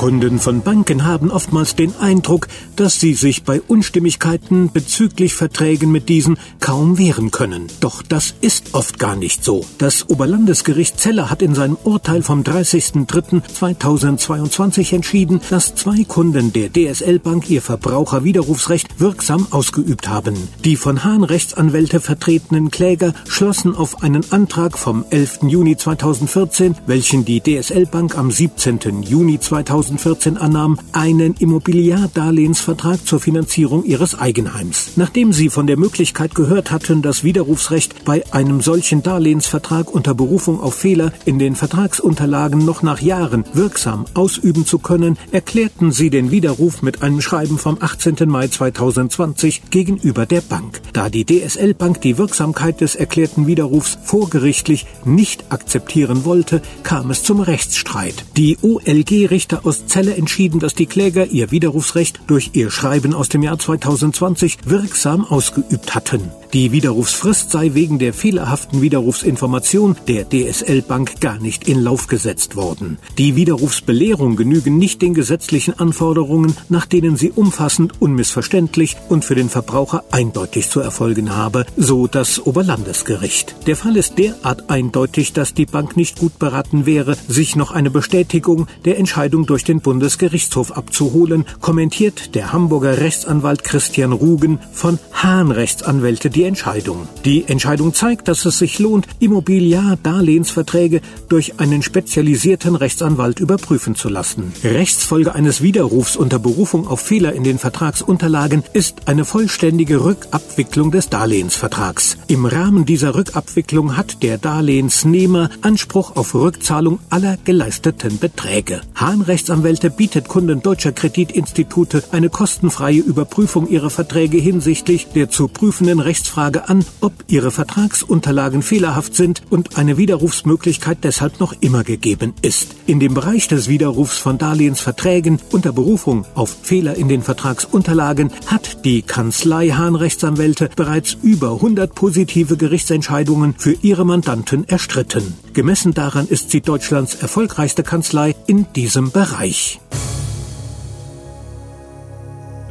Kunden von Banken haben oftmals den Eindruck, dass sie sich bei Unstimmigkeiten bezüglich Verträgen mit diesen kaum wehren können. Doch das ist oft gar nicht so. Das Oberlandesgericht Celle hat in seinem Urteil vom 30.03.2022 entschieden, dass zwei Kunden der DSL Bank ihr Verbraucherwiderrufsrecht wirksam ausgeübt haben. Die von Hahn Rechtsanwälte vertretenen Kläger schlossen auf einen Antrag vom 11. Juni 2014, welchen die DSL Bank am 17. Juni 2014 2014 annahm, einen Immobiliardarlehensvertrag zur Finanzierung ihres Eigenheims. Nachdem sie von der Möglichkeit gehört hatten, das Widerrufsrecht bei einem solchen Darlehensvertrag unter Berufung auf Fehler in den Vertragsunterlagen noch nach Jahren wirksam ausüben zu können, erklärten sie den Widerruf mit einem Schreiben vom 18. Mai 2020 gegenüber der Bank. Da die DSL Bank die Wirksamkeit des erklärten Widerrufs vorgerichtlich nicht akzeptieren wollte, kam es zum Rechtsstreit. Die OLG-Richter aus Zelle entschieden, dass die Kläger ihr Widerrufsrecht durch ihr Schreiben aus dem Jahr 2020 wirksam ausgeübt hatten. Die Widerrufsfrist sei wegen der fehlerhaften Widerrufsinformation der DSL Bank gar nicht in Lauf gesetzt worden. Die Widerrufsbelehrung genügen nicht den gesetzlichen Anforderungen, nach denen sie umfassend, unmissverständlich und für den Verbraucher eindeutig zu erfolgen habe, so das Oberlandesgericht. Der Fall ist derart eindeutig, dass die Bank nicht gut beraten wäre, sich noch eine Bestätigung der Entscheidung durch den Bundesgerichtshof abzuholen, kommentiert der Hamburger Rechtsanwalt Christian Rugen von Hahn Rechtsanwälte die Entscheidung. Die Entscheidung zeigt, dass es sich lohnt, Immobiliar-Darlehensverträge durch einen spezialisierten Rechtsanwalt überprüfen zu lassen. Rechtsfolge eines Widerrufs unter Berufung auf Fehler in den Vertragsunterlagen ist eine vollständige Rückabwicklung des Darlehensvertrags. Im Rahmen dieser Rückabwicklung hat der Darlehensnehmer Anspruch auf Rückzahlung aller geleisteten Beträge. Hahn Rechtsanwälte bietet Kunden deutscher Kreditinstitute eine kostenfreie Überprüfung ihrer Verträge hinsichtlich der zu prüfenden Rechts Rechtsfrage an, ob ihre Vertragsunterlagen fehlerhaft sind und eine Widerrufsmöglichkeit deshalb noch immer gegeben ist. In dem Bereich des Widerrufs von Darlehensverträgen unter Berufung auf Fehler in den Vertragsunterlagen hat die Kanzlei Hahn Rechtsanwälte bereits über 100 positive Gerichtsentscheidungen für ihre Mandanten erstritten. Gemessen daran ist sie Deutschlands erfolgreichste Kanzlei in diesem Bereich.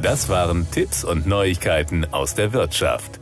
Das waren Tipps und Neuigkeiten aus der Wirtschaft.